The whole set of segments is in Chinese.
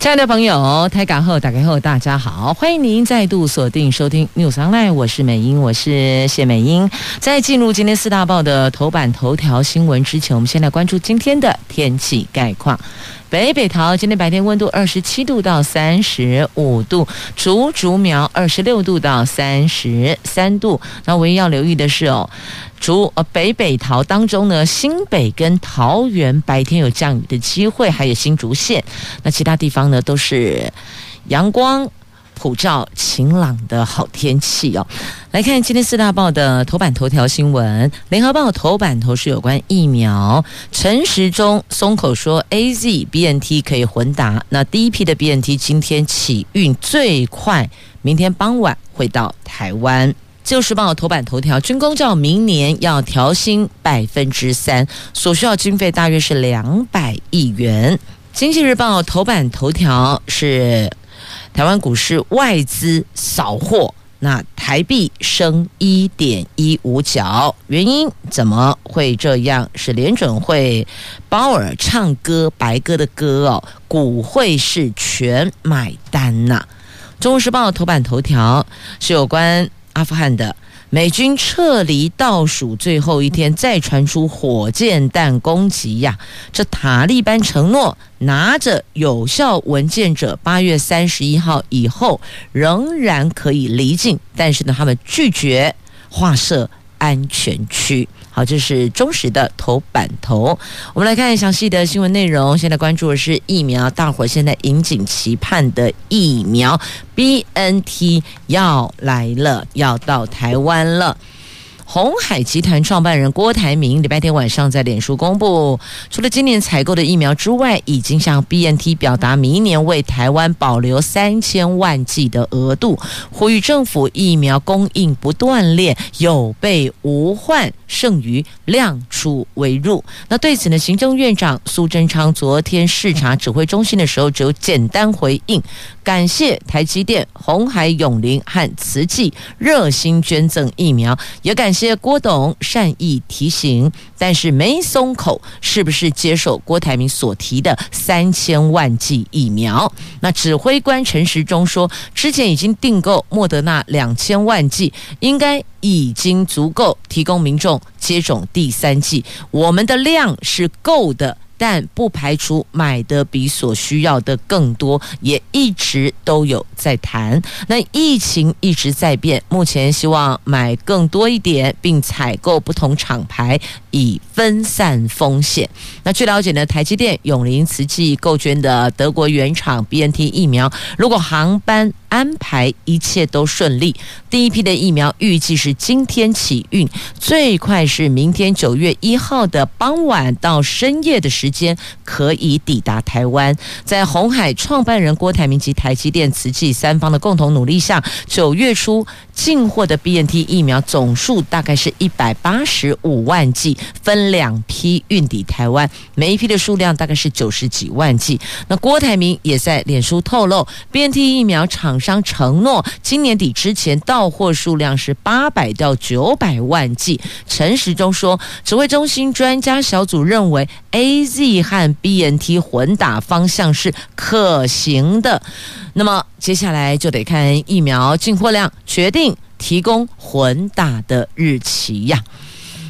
亲爱的朋友，台港后打开后，大家好，欢迎您再度锁定收听 News Online，我是美英，我是谢美英。在进入今天四大报的头版头条新闻之前，我们先来关注今天的天气概况。北北桃今天白天温度二十七度到三十五度，竹竹苗二十六度到三十三度。那唯一要留意的是哦，竹呃北北桃当中呢，新北跟桃园白天有降雨的机会，还有新竹县。那其他地方呢，都是阳光。普照晴朗的好天气哦，来看今天四大报的头版头条新闻。联合报头版头是有关疫苗，陈时中松口说 AZ BNT 可以混打。那第一批的 BNT 今天起运，最快明天傍晚会到台湾。自由时报头版头条，军工教明年要调薪百分之三，所需要经费大约是两百亿元。经济日报头版头条是。台湾股市外资扫货，那台币升一点一五角，原因怎么会这样？是联准会鲍尔唱歌白鸽的歌哦，股会是全买单呐、中国时报头版头条是有关阿富汗的。美军撤离倒数最后一天，再传出火箭弹攻击呀！这塔利班承诺拿着有效文件者，八月三十一号以后仍然可以离境，但是呢，他们拒绝划设安全区。这是忠实的头版头。我们来看详细的新闻内容。现在关注的是疫苗，大伙现在引颈期盼的疫苗 BNT 要来了，要到台湾了。鸿海集团创办人郭台铭礼拜天晚上在脸书公布，除了今年采购的疫苗之外，已经向 BNT 表达明年为台湾保留三千万剂的额度，呼吁政府疫苗供应不断链，有备无患，剩余量出为入。那对此呢，行政院长苏贞昌昨天视察指挥中心的时候，只有简单回应，感谢台积电、鸿海永龄和慈济热心捐赠疫苗，也感谢。谢郭董善意提醒，但是没松口，是不是接受郭台铭所提的三千万剂疫苗？那指挥官陈时中说，之前已经订购莫德纳两千万剂，应该已经足够提供民众接种第三剂，我们的量是够的。但不排除买的比所需要的更多，也一直都有在谈。那疫情一直在变，目前希望买更多一点，并采购不同厂牌，以分散风险。那据了解呢，台积电、永龄、慈济购捐的德国原厂 BNT 疫苗，如果航班安排一切都顺利，第一批的疫苗预计是今天起运，最快是明天九月一号的傍晚到深夜的时间可以抵达台湾。在红海创办人郭台铭及台积电、慈济三方的共同努力下，九月初进货的 BNT 疫苗总数大概是一百八十五万剂，分两批运抵台湾，每一批的数量大概是九十几万剂。那郭台铭也在脸书透露，BNT 疫苗厂商承诺今年底之前到货数量是八百到九百万剂。陈时中说，指挥中心专家小组认为 AZ 和 BNT 混打方向是可行的。那么接下来就得看疫苗进货量，决定提供混打的日期呀。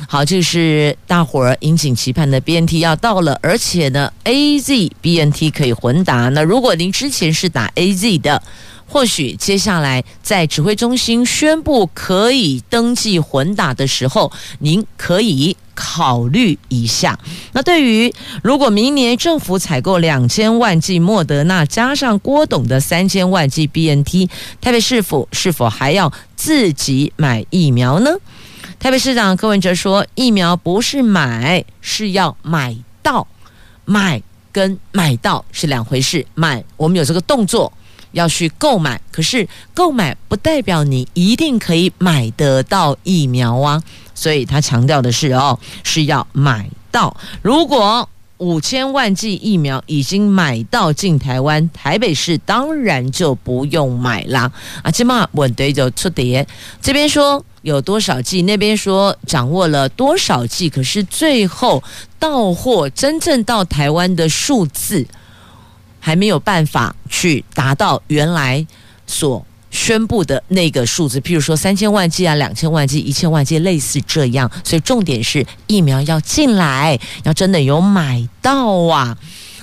好，这是大伙儿引颈期盼的 BNT 要到了，而且呢，AZ BNT 可以混打。那如果您之前是打 AZ 的，或许接下来在指挥中心宣布可以登记混打的时候，您可以考虑一下。那对于如果明年政府采购两千万剂莫德纳，加上郭董的三千万剂 BNT，台北市府是否还要自己买疫苗呢？台北市长柯文哲说：“疫苗不是买，是要买到。买跟买到是两回事。买，我们有这个动作。”要去购买，可是购买不代表你一定可以买得到疫苗啊，所以他强调的是哦，是要买到。如果五千万剂疫苗已经买到进台湾，台北市当然就不用买啦。啊，起码问题就出碟，这边说有多少剂，那边说掌握了多少剂，可是最后到货真正到台湾的数字还没有办法去达到原来所。宣布的那个数字，譬如说三千万剂啊、两千万剂、一千万剂，类似这样。所以重点是疫苗要进来，要真的有买到啊。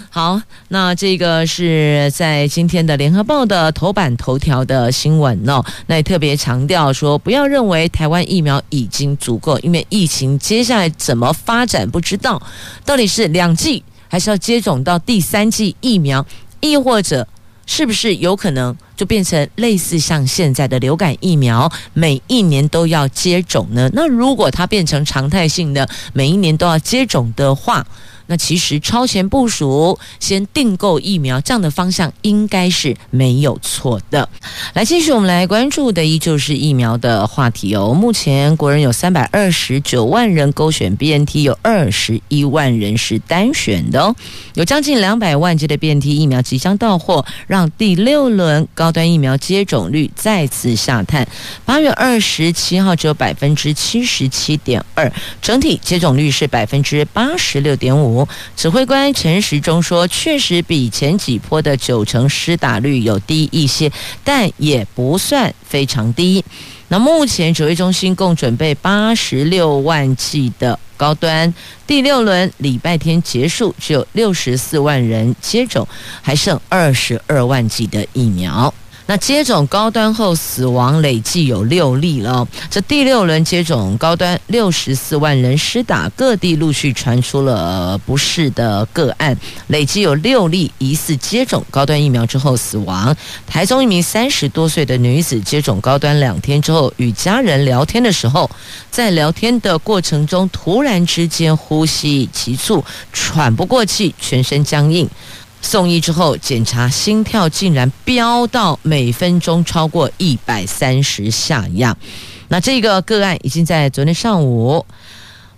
好，那这个是在今天的联合报的头版头条的新闻哦。那也特别强调说，不要认为台湾疫苗已经足够，因为疫情接下来怎么发展不知道，到底是两剂还是要接种到第三剂疫苗，亦或者。是不是有可能就变成类似像现在的流感疫苗，每一年都要接种呢？那如果它变成常态性的，每一年都要接种的话，那其实超前部署，先订购疫苗，这样的方向应该是没有错的。来，继续我们来关注的依旧是疫苗的话题哦。目前国人有三百二十九万人勾选 BNT，有二十一万人是单选的哦。有将近两百万剂的 BNT 疫苗即将到货，让第六轮高端疫苗接种率再次下探。八月二十七号只有百分之七十七点二，整体接种率是百分之八十六点五。指挥官陈时中说：“确实比前几波的九成施打率有低一些，但也不算非常低。那目前指挥中心共准备八十六万剂的高端，第六轮礼拜天结束，只有六十四万人接种，还剩二十二万剂的疫苗。”那接种高端后死亡累计有六例了。这第六轮接种高端六十四万人施打，各地陆续传出了不适的个案，累计有六例疑似接种高端疫苗之后死亡。台中一名三十多岁的女子接种高端两天之后，与家人聊天的时候，在聊天的过程中突然之间呼吸急促，喘不过气，全身僵硬。送医之后检查心跳竟然飙到每分钟超过一百三十下样，那这个个案已经在昨天上午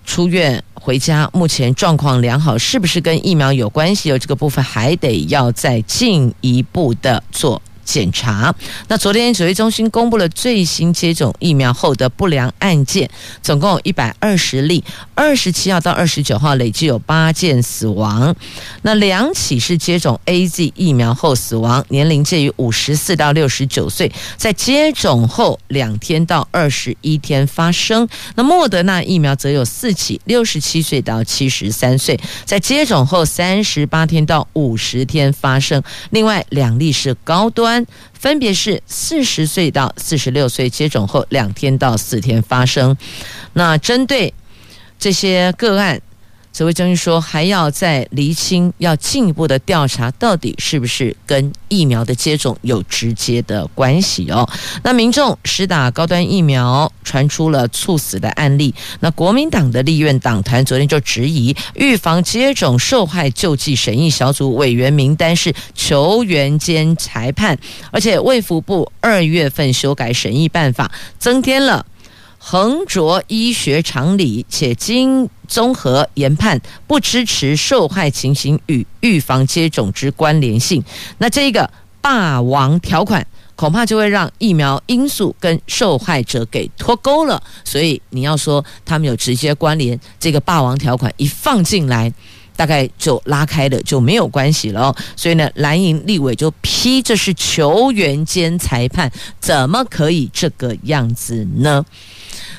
出院回家，目前状况良好，是不是跟疫苗有关系？有这个部分还得要再进一步的做。检查。那昨天指挥中心公布了最新接种疫苗后的不良案件，总共有一百二十例，二十七号到二十九号累计有八件死亡。那两起是接种 AZ 疫苗后死亡，年龄介于五十四到六十九岁，在接种后两天到二十一天发生。那莫德纳疫苗则有四起，六十七岁到七十三岁，在接种后三十八天到五十天发生。另外两例是高端。分别是四十岁到四十六岁，接种后两天到四天发生。那针对这些个案。指挥中心说，还要再厘清，要进一步的调查，到底是不是跟疫苗的接种有直接的关系哦？那民众施打高端疫苗，传出了猝死的案例。那国民党的立院党团昨天就质疑，预防接种受害救济审议小组委员名单是球员兼裁判，而且卫福部二月份修改审议办法，增添了。横着医学常理，且经综合研判，不支持受害情形与预防接种之关联性。那这个霸王条款，恐怕就会让疫苗因素跟受害者给脱钩了。所以你要说他们有直接关联，这个霸王条款一放进来，大概就拉开了，就没有关系了。所以呢，蓝营立委就批这是球员兼裁判，怎么可以这个样子呢？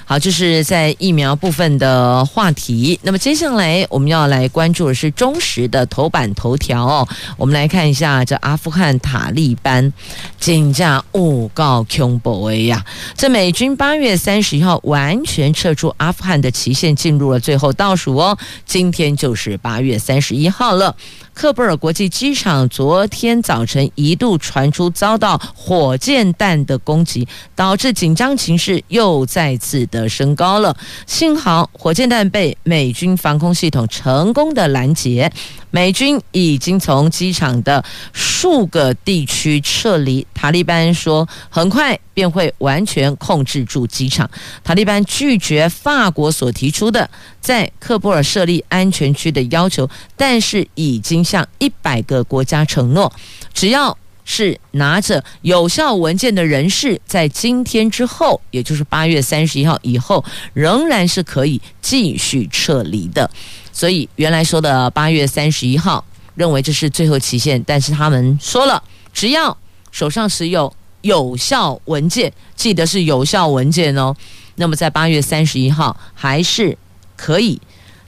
好，就是在疫苗部分的话题。那么接下来我们要来关注的是中时的头版头条哦。我们来看一下这阿富汗塔利班金价误告恐怖呀！这美军八月三十一号完全撤出阿富汗的期限进入了最后倒数哦。今天就是八月月三十一号了。克布尔国际机场昨天早晨一度传出遭到火箭弹的攻击，导致紧张情势又再次的升高了。幸好火箭弹被美军防空系统成功的拦截。美军已经从机场的数个地区撤离。塔利班说，很快便会完全控制住机场。塔利班拒绝法国所提出的在克布尔设立安全区的要求，但是已经向一百个国家承诺，只要是拿着有效文件的人士，在今天之后，也就是八月三十一号以后，仍然是可以继续撤离的。所以原来说的八月三十一号，认为这是最后期限，但是他们说了，只要手上持有有效文件，记得是有效文件哦，那么在八月三十一号还是可以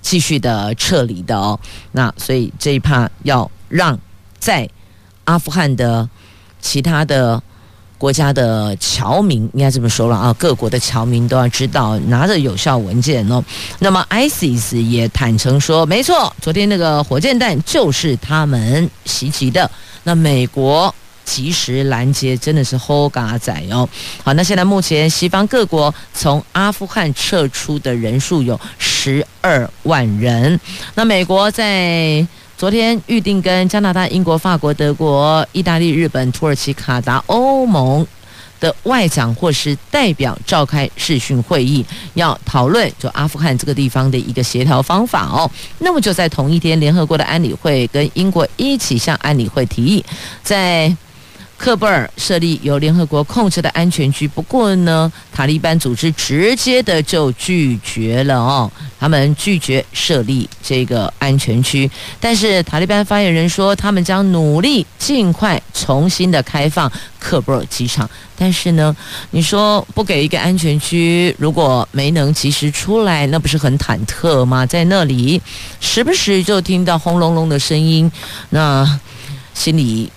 继续的撤离的哦。那所以这一趴要让在阿富汗的其他的。国家的侨民应该这么说了啊，各国的侨民都要知道拿着有效文件哦。那么 ISIS 也坦诚说，没错，昨天那个火箭弹就是他们袭击的。那美国及时拦截，真的是好嘎仔哦。好，那现在目前西方各国从阿富汗撤出的人数有十二万人。那美国在。昨天预定跟加拿大、英国、法国、德国、意大利、日本、土耳其、卡达、欧盟的外长或是代表召开视讯会议，要讨论就阿富汗这个地方的一个协调方法哦。那么就在同一天，联合国的安理会跟英国一起向安理会提议，在。喀布尔设立由联合国控制的安全区，不过呢，塔利班组织直接的就拒绝了哦，他们拒绝设立这个安全区。但是塔利班发言人说，他们将努力尽快重新的开放喀布尔机场。但是呢，你说不给一个安全区，如果没能及时出来，那不是很忐忑吗？在那里时不时就听到轰隆隆的声音，那心里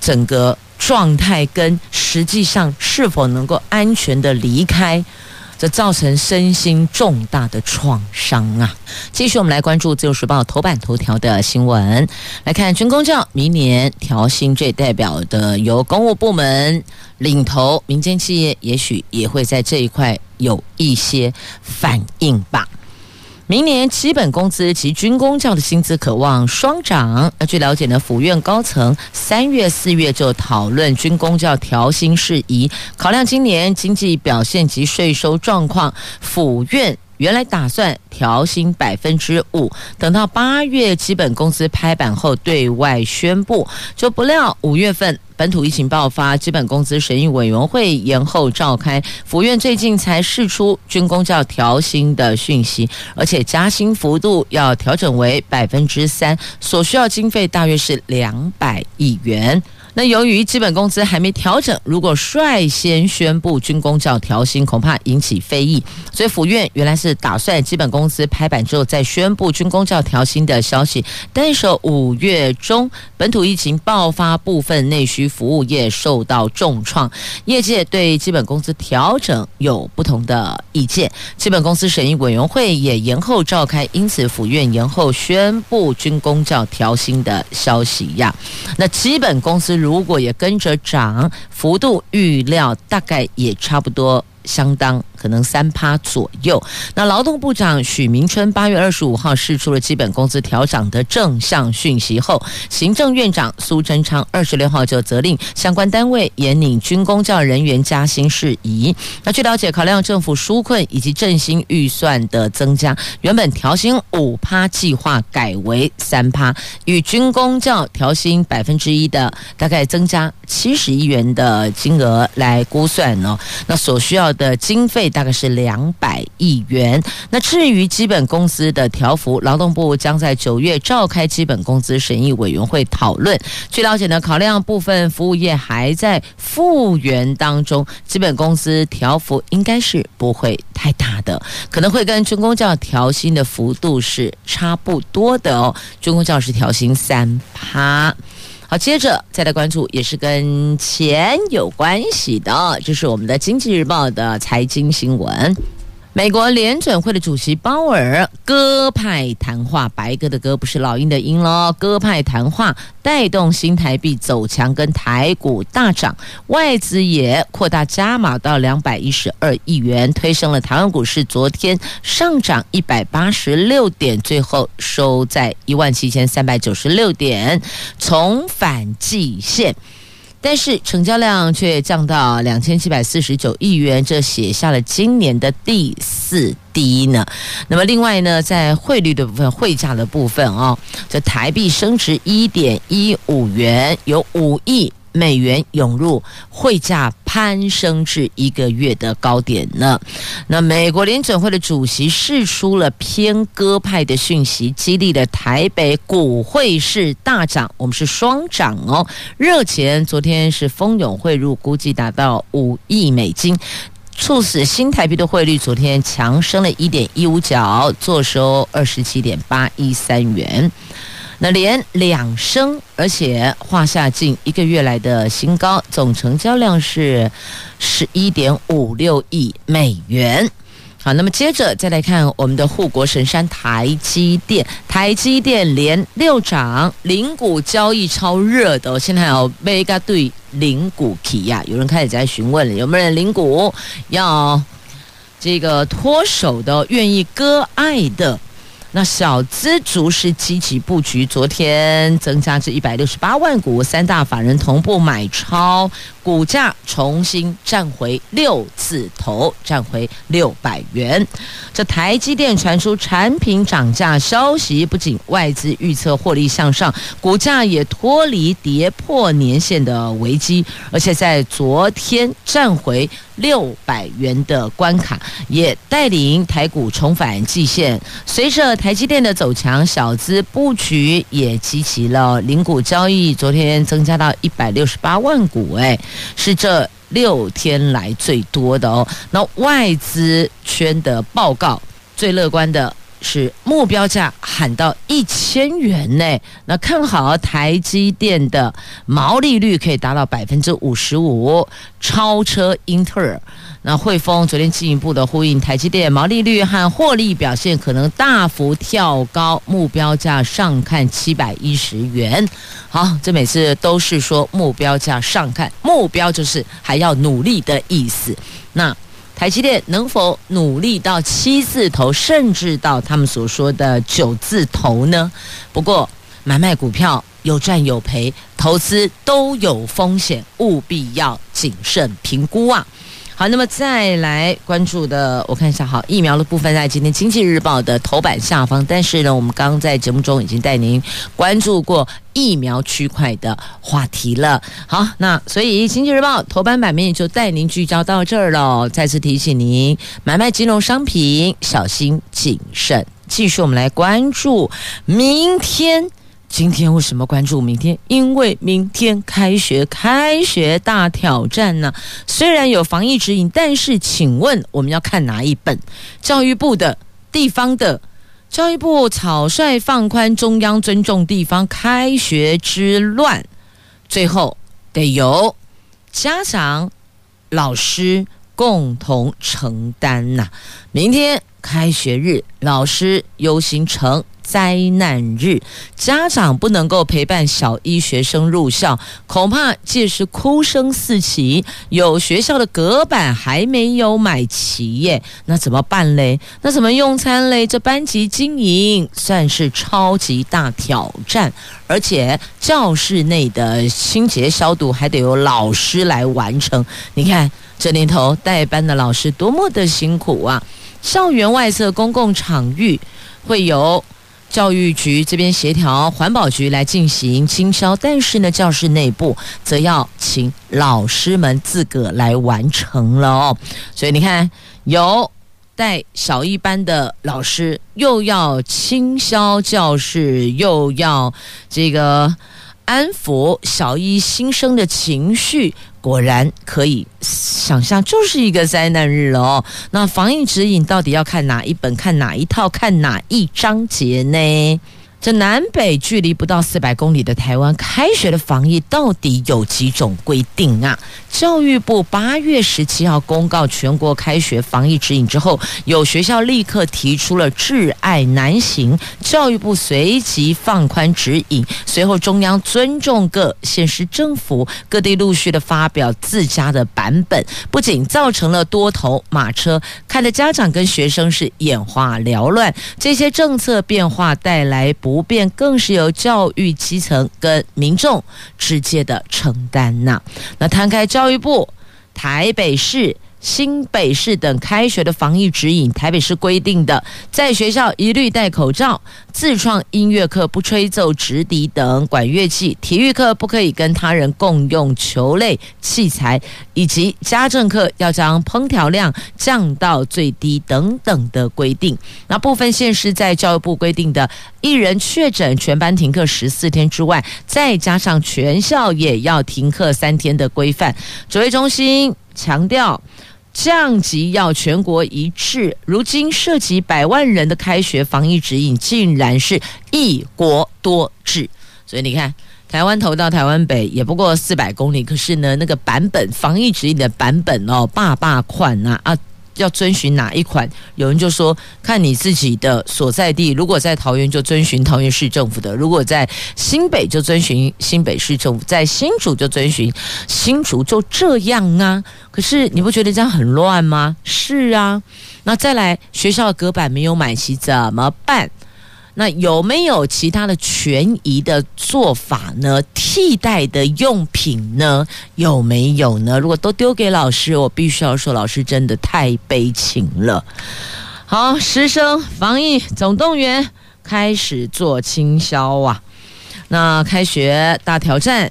整个。状态跟实际上是否能够安全的离开，这造成身心重大的创伤啊！继续，我们来关注《自由时报》头版头条的新闻，来看军公教明年调薪，这代表的由公务部门领头，民间企业也许也会在这一块有一些反应吧。明年基本工资及军工教的薪资可望双涨。那据了解呢，府院高层三月、四月就讨论军工教调薪事宜，考量今年经济表现及税收状况，府院。原来打算调薪百分之五，等到八月基本工资拍板后对外宣布，就不料五月份本土疫情爆发，基本工资审议委员会延后召开，府院最近才释出军公教调薪的讯息，而且加薪幅度要调整为百分之三，所需要经费大约是两百亿元。那由于基本工资还没调整，如果率先宣布军工教调薪，恐怕引起非议。所以府院原来是打算基本工资拍板之后再宣布军工教调薪的消息。但是五月中本土疫情爆发，部分内需服务业受到重创，业界对基本工资调整有不同的意见。基本工资审议委员会也延后召开，因此府院延后宣布军工教调薪的消息呀。那基本工资。如果也跟着涨，幅度预料大概也差不多。相当可能三趴左右。那劳动部长许明春八月二十五号释出了基本工资调涨的正向讯息后，行政院长苏贞昌二十六号就责令相关单位严拟军公教人员加薪事宜。那据了解，考量政府纾困以及振兴预算的增加，原本调薪五趴计划改为三趴，与军公教调薪百分之一的大概增加七十亿元的金额来估算呢。那所需要。的经费大概是两百亿元。那至于基本工资的调幅，劳动部将在九月召开基本工资审议委员会讨论。据了解呢，考量部分服务业还在复原当中，基本工资调幅应该是不会太大的，可能会跟军公教调薪的幅度是差不多的哦。军公教是调薪三趴。好，接着再来关注，也是跟钱有关系的，这是我们的《经济日报》的财经新闻。美国联准会的主席鲍尔鸽派谈话，白鸽的鸽不是老鹰的鹰喽，鸽派谈话带动新台币走强，跟台股大涨，外资也扩大加码到两百一十二亿元，推升了台湾股市，昨天上涨一百八十六点，最后收在一万七千三百九十六点，重返季线。但是成交量却降到两千七百四十九亿元，这写下了今年的第四低呢。那么另外呢，在汇率的部分、汇价的部分啊，这台币升值一点一五元，有五亿。美元涌入，汇价攀升至一个月的高点呢。那美国联准会的主席释出了偏鸽派的讯息，激励了台北股汇市大涨，我们是双涨哦。热钱昨天是蜂拥汇入，估计达到五亿美金，促使新台币的汇率昨天强升了一点一五角，坐收二十七点八一三元。那连两升，而且画下近一个月来的新高，总成交量是十一点五六亿美元。好，那么接着再来看我们的护国神山台积电，台积电连六涨，零股交易超热的，现在还有 mega 对零股提呀，有人开始在询问了，有没有人零股要这个脱手的，愿意割爱的？那小资族是积极布局，昨天增加至一百六十八万股，三大法人同步买超，股价重新站回六字头，站回六百元。这台积电传出产品涨价消息，不仅外资预测获利向上，股价也脱离跌破年线的危机，而且在昨天站回六百元的关卡，也带领台股重返季线。随着台积电的走强，小资布局也集齐了零股交易，昨天增加到一百六十八万股，哎，是这六天来最多的哦。那外资圈的报告最乐观的是目标价喊到一千元内，那看好台积电的毛利率可以达到百分之五十五，超车英特尔。那汇丰昨天进一步的呼应，台积电毛利率和获利表现可能大幅跳高，目标价上看七百一十元。好，这每次都是说目标价上看，目标就是还要努力的意思。那台积电能否努力到七字头，甚至到他们所说的九字头呢？不过买卖股票有赚有赔，投资都有风险，务必要谨慎评估啊。好，那么再来关注的，我看一下，好，疫苗的部分在今天《经济日报》的头版下方，但是呢，我们刚刚在节目中已经带您关注过疫苗区块的话题了。好，那所以《经济日报》头版版面就带您聚焦到这儿了。再次提醒您，买卖金融商品小心谨慎。继续，我们来关注明天。今天为什么关注明天？因为明天开学，开学大挑战呢。虽然有防疫指引，但是请问我们要看哪一本？教育部的、地方的，教育部草率放宽，中央尊重地方开学之乱，最后得由家长、老师共同承担呐。明天开学日，老师忧心成。灾难日，家长不能够陪伴小一学生入校，恐怕届时哭声四起。有学校的隔板还没有买齐耶，那怎么办嘞？那怎么用餐嘞？这班级经营算是超级大挑战，而且教室内的清洁消毒还得由老师来完成。你看这年头带班的老师多么的辛苦啊！校园外侧公共场域会有。教育局这边协调环保局来进行清消，但是呢，教室内部则要请老师们自个来完成了哦。所以你看，有带小一班的老师，又要清消教室，又要这个安抚小一新生的情绪。果然可以想象，就是一个灾难日了哦。那防疫指引到底要看哪一本、看哪一套、看哪一章节呢？这南北距离不到四百公里的台湾，开学的防疫到底有几种规定啊？教育部八月十七号公告全国开学防疫指引之后，有学校立刻提出了挚爱难行，教育部随即放宽指引。随后，中央尊重各县市政府，各地陆续的发表自家的版本，不仅造成了多头马车，看得家长跟学生是眼花缭乱。这些政策变化带来不。不变，更是由教育基层跟民众直接的承担呐。那摊开教育部、台北市。新北市等开学的防疫指引，台北市规定的，在学校一律戴口罩，自创音乐课不吹奏直笛等管乐器，体育课不可以跟他人共用球类器材，以及家政课要将烹调量降到最低等等的规定。那部分县市在教育部规定的一人确诊全班停课十四天之外，再加上全校也要停课三天的规范。指挥中心强调。降级要全国一致，如今涉及百万人的开学防疫指引，竟然是一国多制。所以你看，台湾头到台湾北也不过四百公里，可是呢，那个版本防疫指引的版本哦，爸爸款啊啊。要遵循哪一款？有人就说，看你自己的所在地。如果在桃园，就遵循桃园市政府的；如果在新北，就遵循新北市政府；在新竹，就遵循新竹。就这样啊。可是你不觉得这样很乱吗？是啊。那再来，学校隔板没有买齐怎么办？那有没有其他的权益的做法呢？替代的用品呢？有没有呢？如果都丢给老师，我必须要说，老师真的太悲情了。好，师生防疫总动员开始做清消啊！那开学大挑战。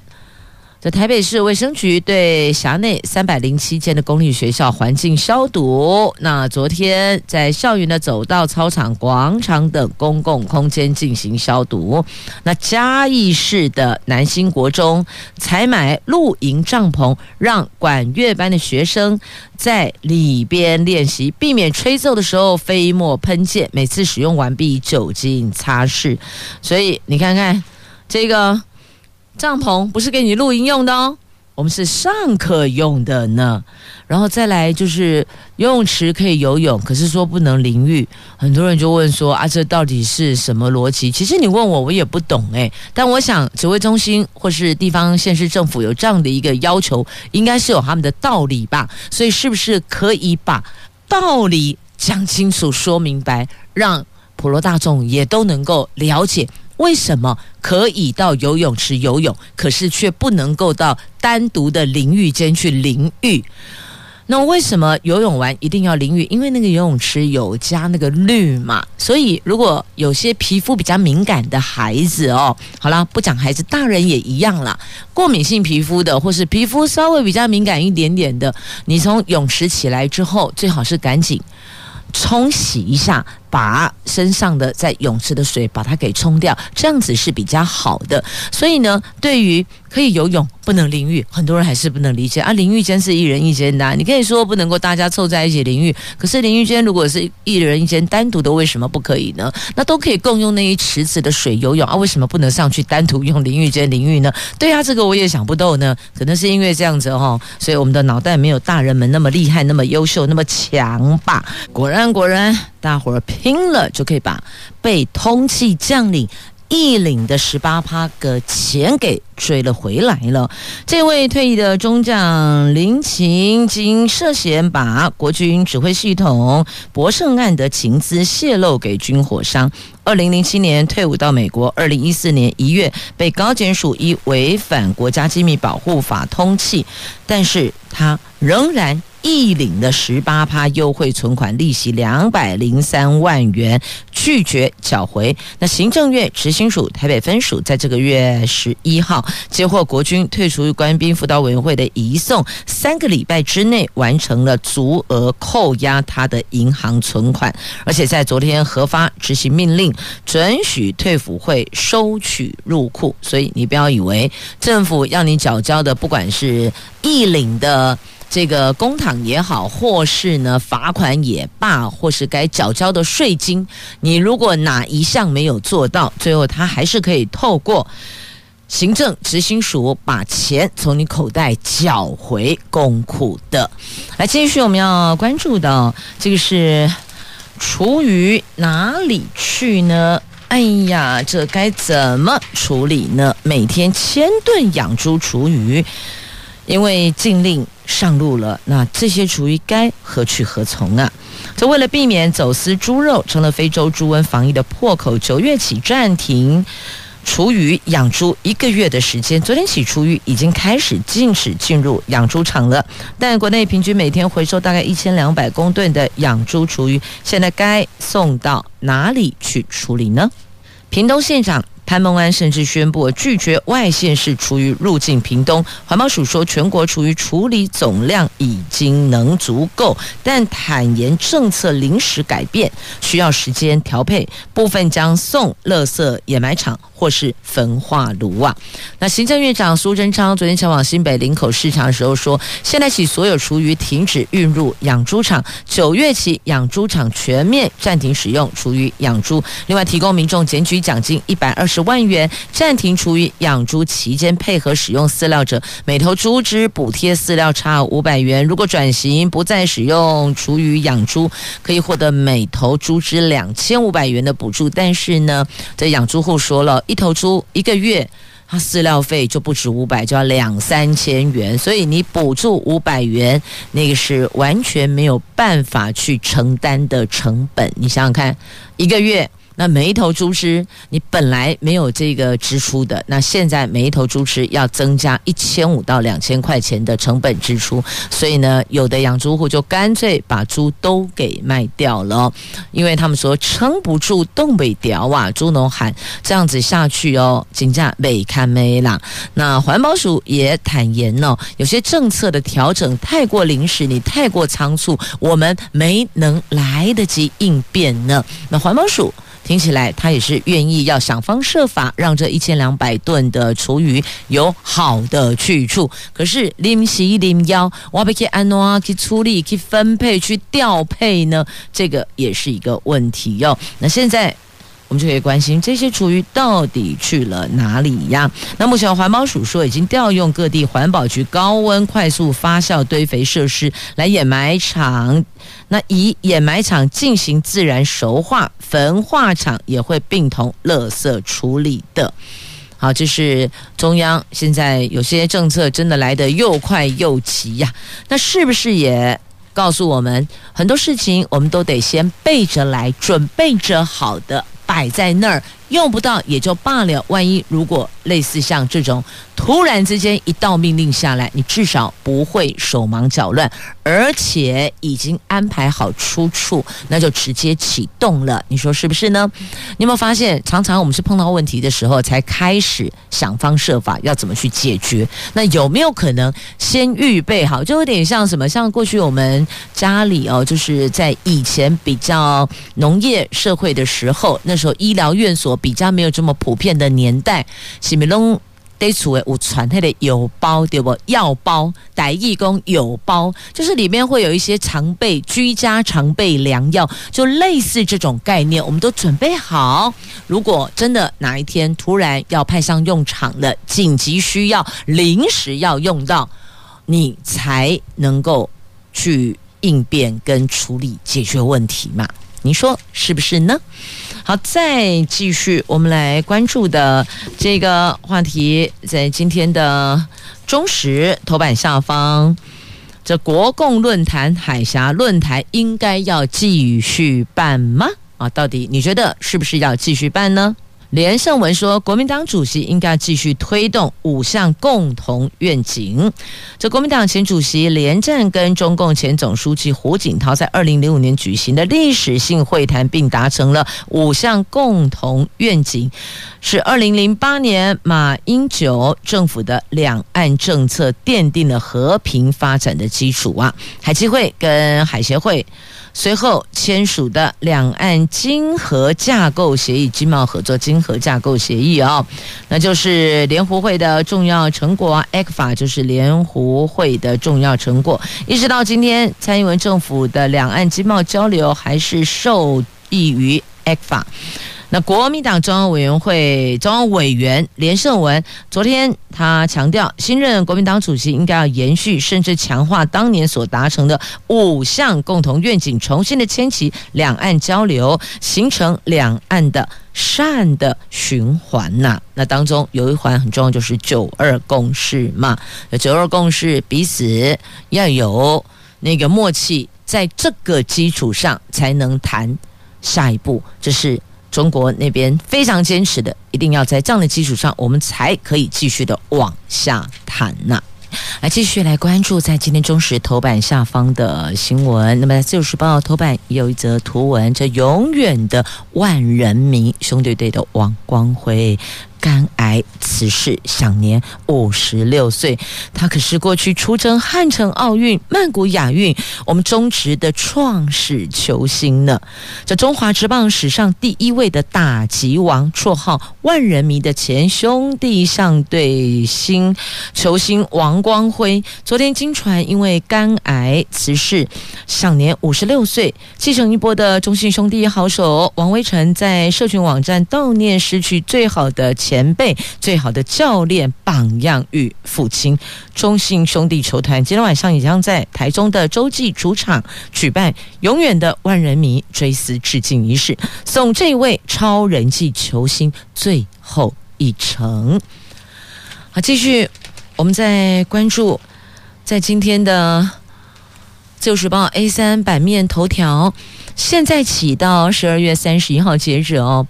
在台北市卫生局对辖内三百零七间的公立学校环境消毒。那昨天在校园的走道、操场、广场等公共空间进行消毒。那嘉义市的南新国中采买露营帐篷，让管乐班的学生在里边练习，避免吹奏的时候飞沫喷溅。每次使用完毕，酒精擦拭。所以你看看这个。帐篷不是给你露营用的哦，我们是上课用的呢。然后再来就是游泳池可以游泳，可是说不能淋浴。很多人就问说啊，这到底是什么逻辑？其实你问我，我也不懂诶。但我想指挥中心或是地方县市政府有这样的一个要求，应该是有他们的道理吧？所以是不是可以把道理讲清楚、说明白，让普罗大众也都能够了解？为什么可以到游泳池游泳，可是却不能够到单独的淋浴间去淋浴？那为什么游泳完一定要淋浴？因为那个游泳池有加那个氯嘛。所以如果有些皮肤比较敏感的孩子哦，好了，不讲孩子，大人也一样啦。过敏性皮肤的，或是皮肤稍微比较敏感一点点的，你从泳池起来之后，最好是赶紧冲洗一下。把身上的在泳池的水把它给冲掉，这样子是比较好的。所以呢，对于可以游泳不能淋浴，很多人还是不能理解啊。淋浴间是一人一间的，你可以说不能够大家凑在一起淋浴，可是淋浴间如果是一人一间单独的，为什么不可以呢？那都可以共用那一池子的水游泳啊，为什么不能上去单独用淋浴间淋浴呢？对啊，这个我也想不透呢。可能是因为这样子哈，所以我们的脑袋没有大人们那么厉害、那么优秀、那么强吧？果然，果然。大伙儿拼了，就可以把被通缉将领一领的十八趴个钱给追了回来了。这位退役的中将林琴，经涉嫌把国军指挥系统博胜案的情资泄露给军火商，二零零七年退伍到美国，二零一四年一月被高检署以违反国家机密保护法通缉，但是他仍然。一领的十八趴优惠存款利息两百零三万元，拒绝缴回。那行政院执行署台北分署在这个月十一号接获国军退出官兵辅导委员会的移送，三个礼拜之内完成了足额扣押他的银行存款，而且在昨天核发执行命令，准许退辅会收取入库。所以你不要以为政府要你缴交的，不管是义领的。这个公帑也好，或是呢罚款也罢，或是该缴交的税金，你如果哪一项没有做到，最后他还是可以透过行政执行署把钱从你口袋缴回公库的。来，继续我们要关注到这个是厨余哪里去呢？哎呀，这该怎么处理呢？每天千吨养猪厨余。因为禁令上路了，那这些厨余该何去何从啊？这为了避免走私猪肉，成了非洲猪瘟防疫的破口。九月起暂停厨余养猪一个月的时间，昨天起厨余已经开始禁止进入养猪场了。但国内平均每天回收大概一千两百公吨的养猪厨余，现在该送到哪里去处理呢？屏东县长。潘孟安甚至宣布拒绝外县市厨余入境屏东。环保署说，全国厨余处理总量已经能足够，但坦言政策临时改变，需要时间调配，部分将送垃圾掩埋场或是焚化炉啊。那行政院长苏贞昌昨天前往新北林口视察的时候说，现在起所有厨余停止运入养猪场，九月起养猪场全面暂停使用厨余养猪，另外提供民众检举奖金一百二十。万元暂停厨余养猪期间配合使用饲料者，每头猪只补贴饲料差五百元。如果转型不再使用厨余养猪，可以获得每头猪只两千五百元的补助。但是呢，这养猪户说了一头猪一个月，他饲料费就不止五百，就要两三千元。所以你补助五百元，那个是完全没有办法去承担的成本。你想想看，一个月。那每一头猪只，你本来没有这个支出的，那现在每一头猪只要增加一千五到两千块钱的成本支出，所以呢，有的养猪户就干脆把猪都给卖掉了，因为他们说撑不住，冻未条啊，猪农喊这样子下去哦，金价未堪没啦。那环保署也坦言哦，有些政策的调整太过临时，你太过仓促，我们没能来得及应变呢。那环保署。听起来他也是愿意要想方设法让这一千两百吨的厨余有好的去处。可是临时临要我要去安怎去处理、去分配、去调配呢？这个也是一个问题哟。那现在我们就可以关心这些厨余到底去了哪里呀？那目前环保署说已经调用各地环保局高温快速发酵堆肥设施来掩埋场。那以掩埋场进行自然熟化，焚化厂也会并同垃圾处理的。好，这是中央现在有些政策真的来得又快又急呀。那是不是也告诉我们很多事情我们都得先备着来，准备着好的摆在那儿。用不到也就罢了，万一如果类似像这种突然之间一道命令下来，你至少不会手忙脚乱，而且已经安排好出处，那就直接启动了。你说是不是呢？你有没有发现，常常我们是碰到问题的时候才开始想方设法要怎么去解决？那有没有可能先预备好？就有点像什么？像过去我们家里哦，就是在以前比较农业社会的时候，那时候医疗院所。比较没有这么普遍的年代，是咪拢得厝诶有传那个药包对不？药包，台语讲药包，就是里面会有一些常备居家常备良药，就类似这种概念，我们都准备好。如果真的哪一天突然要派上用场了，紧急需要，临时要用到，你才能够去应变跟处理解决问题嘛？您说是不是呢？好，再继续，我们来关注的这个话题，在今天的中时头版下方，这国共论坛海峡论坛应该要继续办吗？啊，到底你觉得是不是要继续办呢？连胜文说，国民党主席应该继续推动五项共同愿景。这国民党前主席连战跟中共前总书记胡锦涛在二零零五年举行的历史性会谈，并达成了五项共同愿景，是二零零八年马英九政府的两岸政策奠定了和平发展的基础啊。海基会跟海协会。随后签署的两岸经合架构协议、经贸合作经合架构协议啊、哦，那就是联湖会的重要成果。ECFA 就是联湖会的重要成果。一直到今天，蔡英文政府的两岸经贸交流还是受益于 ECFA。那国民党中央委员会中央委员连胜文昨天他强调，新任国民党主席应该要延续甚至强化当年所达成的五项共同愿景，重新的牵起两岸交流，形成两岸的善的循环呐。那当中有一环很重要，就是九二共识嘛。九二共识彼此要有那个默契，在这个基础上才能谈下一步。这是。中国那边非常坚持的，一定要在这样的基础上，我们才可以继续的往下谈呐。来，继续来关注在今天中时头版下方的新闻。那么，自由时报头版有一则图文，这永远的万人迷兄弟队的王光辉。肝癌辞世，享年五十六岁。他可是过去出征汉城奥运、曼谷亚运，我们中职的创始球星呢。这中华职棒史上第一位的打击王，绰号“万人迷”的前兄弟上队新球星王光辉，昨天经传因为肝癌辞世，享年五十六岁。继承一波的中信兄弟好手王威晨在社群网站悼念失去最好的前。前辈最好的教练榜样与父亲，中信兄弟球团今天晚上也将在台中的洲际主场举办永远的万人迷追思致敬仪式，送这位超人气球星最后一程。好，继续，我们再关注在今天的《自由时报》A 三版面头条，现在起到十二月三十一号截止哦。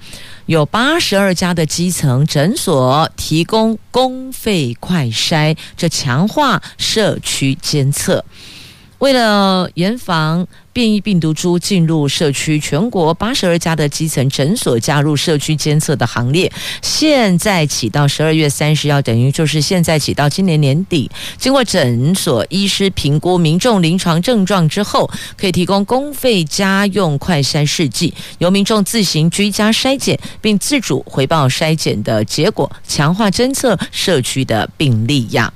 有八十二家的基层诊所提供公费快筛，这强化社区监测。为了严防变异病毒株进入社区，全国八十二家的基层诊所加入社区监测的行列。现在起到十二月三十号，等于就是现在起到今年年底，经过诊所医师评估民众临床症状之后，可以提供公费家用快筛试剂，由民众自行居家筛检，并自主回报筛检的结果，强化侦测社区的病例呀。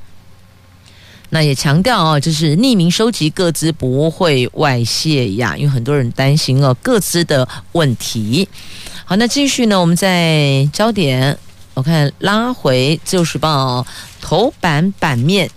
那也强调哦，就是匿名收集个资不会外泄呀，因为很多人担心哦个资的问题。好，那继续呢，我们在焦点，我看拉回《自由时报》头版版面，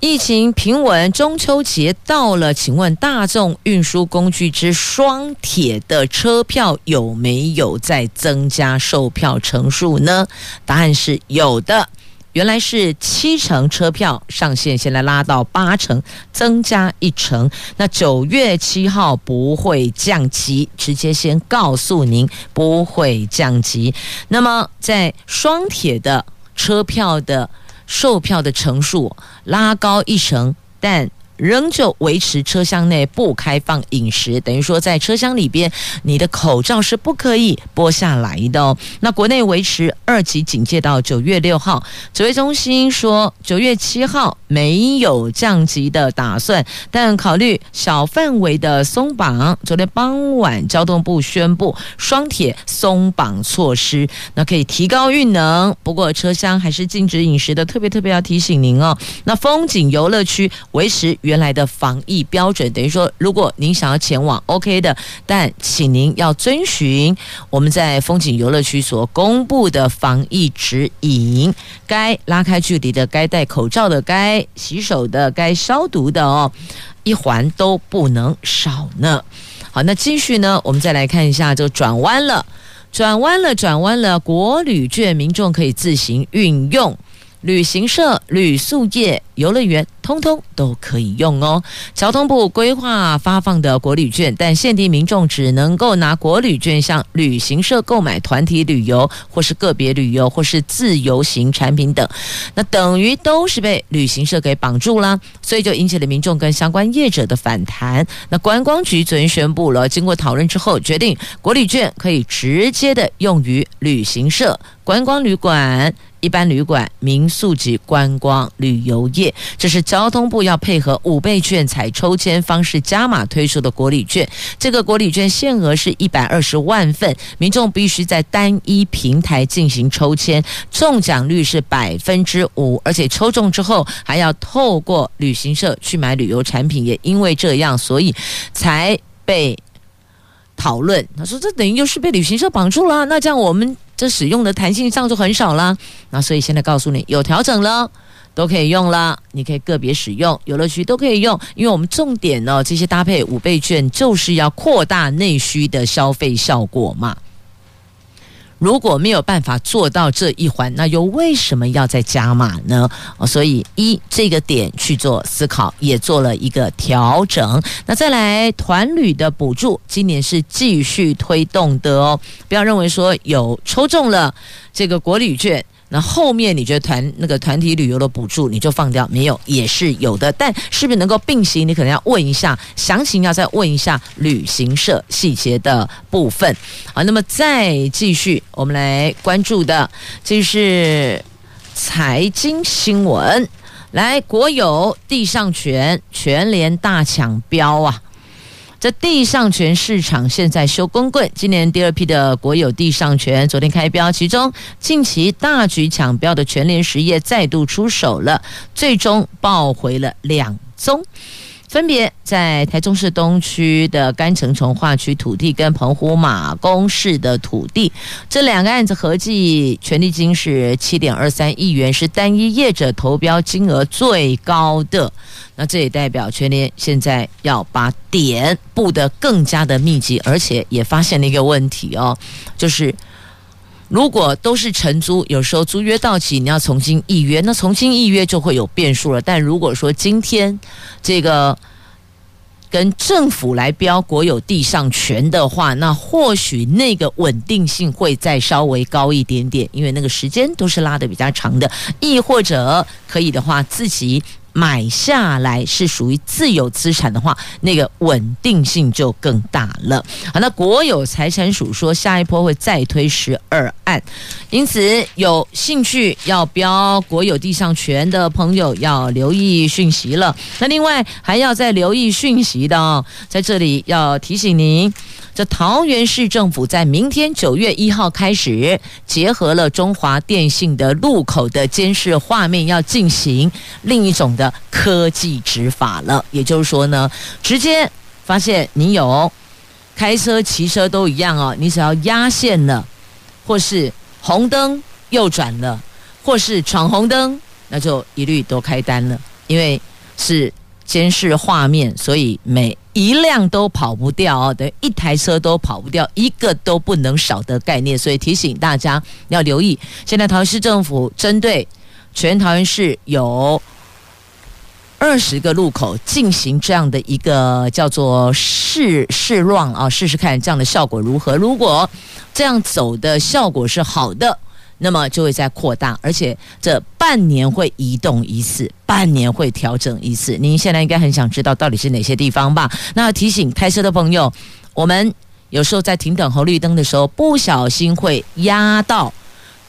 疫情平稳，中秋节到了，请问大众运输工具之双铁的车票有没有在增加售票成数呢？答案是有的。原来是七成车票上限，现在拉到八成，增加一成。那九月七号不会降级，直接先告诉您不会降级。那么在双铁的车票的售票的成数拉高一成，但。仍旧维持车厢内不开放饮食，等于说在车厢里边，你的口罩是不可以剥下来的哦。那国内维持二级警戒到九月六号。指挥中心说，九月七号没有降级的打算，但考虑小范围的松绑。昨天傍晚，交通部宣布双铁松绑措施，那可以提高运能，不过车厢还是禁止饮食的。特别特别要提醒您哦，那风景游乐区维持。原来的防疫标准，等于说，如果您想要前往，OK 的，但请您要遵循我们在风景游乐区所公布的防疫指引，该拉开距离的，该戴口罩的，该洗手的，该消毒的哦，一环都不能少呢。好，那继续呢，我们再来看一下，就转弯了，转弯了，转弯了，国旅券民众可以自行运用。旅行社、旅宿业游乐园，通通都可以用哦。交通部规划发放的国旅券，但限定民众只能够拿国旅券向旅行社购买团体旅游，或是个别旅游，或是自由行产品等。那等于都是被旅行社给绑住了，所以就引起了民众跟相关业者的反弹。那观光局昨天宣布了，经过讨论之后，决定国旅券可以直接的用于旅行社、观光旅馆。一般旅馆、民宿及观光旅游业，这是交通部要配合五倍券采抽签方式加码推出的国旅券。这个国旅券限额是一百二十万份，民众必须在单一平台进行抽签，中奖率是百分之五，而且抽中之后还要透过旅行社去买旅游产品。也因为这样，所以才被讨论。他说：“这等于就是被旅行社绑住了。”那这样我们。这使用的弹性上就很少啦，那所以现在告诉你有调整了，都可以用了，你可以个别使用，游乐区都可以用，因为我们重点呢，这些搭配五倍券就是要扩大内需的消费效果嘛。如果没有办法做到这一环，那又为什么要再加码呢？所以一这个点去做思考，也做了一个调整。那再来团旅的补助，今年是继续推动的哦。不要认为说有抽中了这个国旅券。那后面你觉得团那个团体旅游的补助你就放掉没有？也是有的，但是不是能够并行？你可能要问一下，详情要再问一下旅行社细节的部分。好，那么再继续，我们来关注的这是财经新闻。来，国有地上权全联大抢标啊！这地上权市场现在修光棍，今年第二批的国有地上权昨天开标，其中近期大举抢标的全联实业再度出手了，最终抱回了两宗。分别在台中市东区的干城从化区土地跟澎湖马公市的土地，这两个案子合计权利金是七点二三亿元，是单一业者投标金额最高的。那这也代表全联现在要把点布得更加的密集，而且也发现了一个问题哦，就是。如果都是承租，有时候租约到期，你要重新预约，那重新预约就会有变数了。但如果说今天这个跟政府来标国有地上权的话，那或许那个稳定性会再稍微高一点点，因为那个时间都是拉的比较长的，亦或者可以的话自己。买下来是属于自有资产的话，那个稳定性就更大了。好，那国有财产署说，下一波会再推十二案，因此有兴趣要标国有地上权的朋友要留意讯息了。那另外还要再留意讯息的哦，在这里要提醒您。这桃园市政府在明天九月一号开始，结合了中华电信的路口的监视画面，要进行另一种的科技执法了。也就是说呢，直接发现你有开车、骑车都一样哦，你只要压线了，或是红灯右转了，或是闯红灯，那就一律都开单了，因为是监视画面，所以每。一辆都跑不掉哦，等于一台车都跑不掉，一个都不能少的概念，所以提醒大家要留意。现在桃园市政府针对全桃园市有二十个路口进行这样的一个叫做试试乱啊，试试看这样的效果如何。如果这样走的效果是好的。那么就会再扩大，而且这半年会移动一次，半年会调整一次。您现在应该很想知道到底是哪些地方吧？那提醒开车的朋友，我们有时候在停等红绿灯的时候，不小心会压到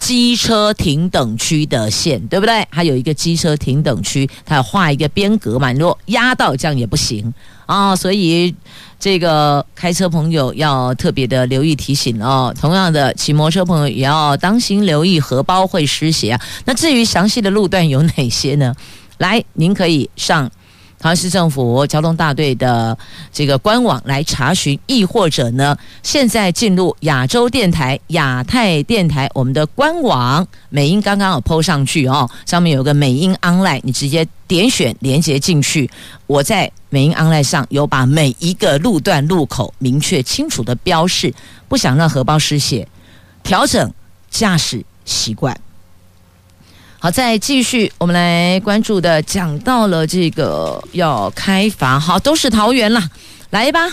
机车停等区的线，对不对？还有一个机车停等区，它要画一个边格嘛，如果压到这样也不行啊，所以。这个开车朋友要特别的留意提醒哦。同样的，骑摩托车朋友也要当心留意荷包会失血啊。那至于详细的路段有哪些呢？来，您可以上。桃园市政府交通大队的这个官网来查询，亦或者呢，现在进入亚洲电台、亚太电台我们的官网，美英刚刚有 PO 上去哦，上面有个美英 online，你直接点选连接进去。我在美英 online 上有把每一个路段路口明确清楚的标示，不想让荷包失血，调整驾驶习惯。好，再继续，我们来关注的，讲到了这个要开房，好，都是桃园了，来吧。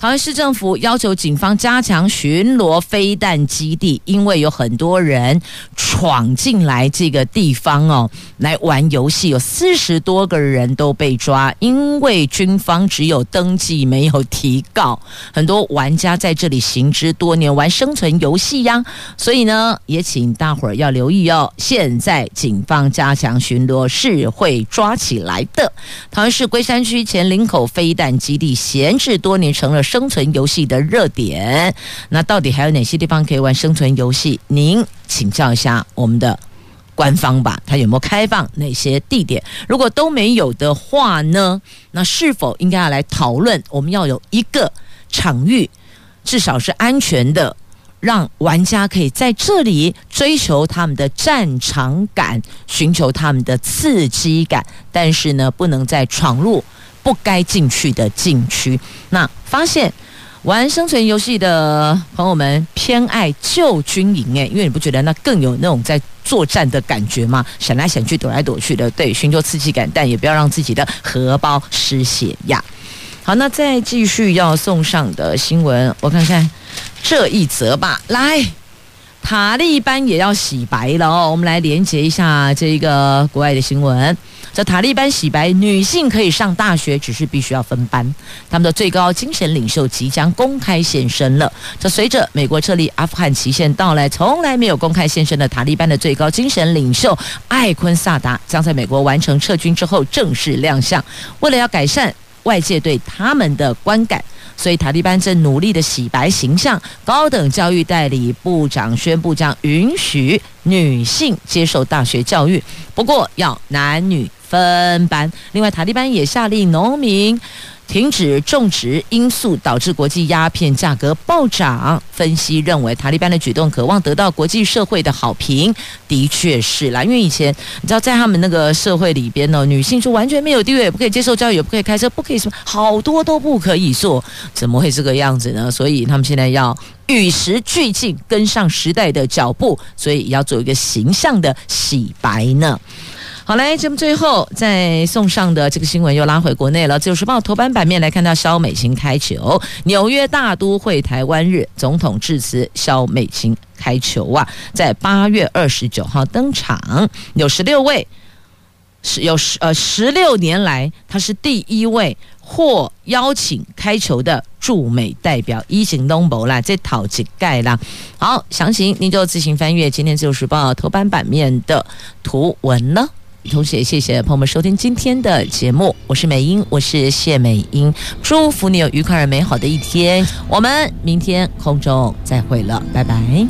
桃园市政府要求警方加强巡逻飞弹基地，因为有很多人闯进来这个地方哦，来玩游戏，有四十多个人都被抓，因为军方只有登记没有提告，很多玩家在这里行之多年，玩生存游戏呀，所以呢，也请大伙儿要留意哦。现在警方加强巡逻是会抓起来的。桃园市龟山区前林口飞弹基地闲置多年，成了。生存游戏的热点，那到底还有哪些地方可以玩生存游戏？您请教一下我们的官方吧，它有没有开放哪些地点？如果都没有的话呢？那是否应该要来讨论？我们要有一个场域，至少是安全的，让玩家可以在这里追求他们的战场感，寻求他们的刺激感，但是呢，不能再闯入。不该进去的禁区，那发现玩生存游戏的朋友们偏爱旧军营诶，因为你不觉得那更有那种在作战的感觉吗？闪来闪去，躲来躲去的，对，寻求刺激感，但也不要让自己的荷包失血呀。好，那再继续要送上的新闻，我看看这一则吧。来，塔利班也要洗白了哦，我们来连接一下这一个国外的新闻。这塔利班洗白，女性可以上大学，只是必须要分班。他们的最高精神领袖即将公开现身了。这随着美国撤离阿富汗期限到来，从来没有公开现身的塔利班的最高精神领袖艾昆萨达将在美国完成撤军之后正式亮相。为了要改善外界对他们的观感，所以塔利班正努力的洗白形象。高等教育代理部长宣布将允许女性接受大学教育，不过要男女。分班。另外，塔利班也下令农民停止种植罂粟，导致国际鸦片价格暴涨。分析认为，塔利班的举动渴望得到国际社会的好评，的确是啦。因为以前你知道，在他们那个社会里边呢，女性是完全没有地位，也不可以接受教育，也不可以开车，不可以什么，好多都不可以做。怎么会这个样子呢？所以他们现在要与时俱进，跟上时代的脚步，所以要做一个形象的洗白呢。好嘞，节目最后再送上的这个新闻又拉回国内了。《自由时报》头版版面来看到萧美琴开球，纽约大都会台湾日总统致辞，萧美琴开球啊，在八月二十九号登场，有十六位，是有十呃十六年来，他是第一位获邀请开球的驻美代表，一行东博啦，这讨几盖啦。好，详情您就自行翻阅今天《自由时报》头版版面的图文了。同时也谢谢朋友们收听今天的节目，我是美英，我是谢美英，祝福你有愉快而美好的一天，我们明天空中再会了，拜拜。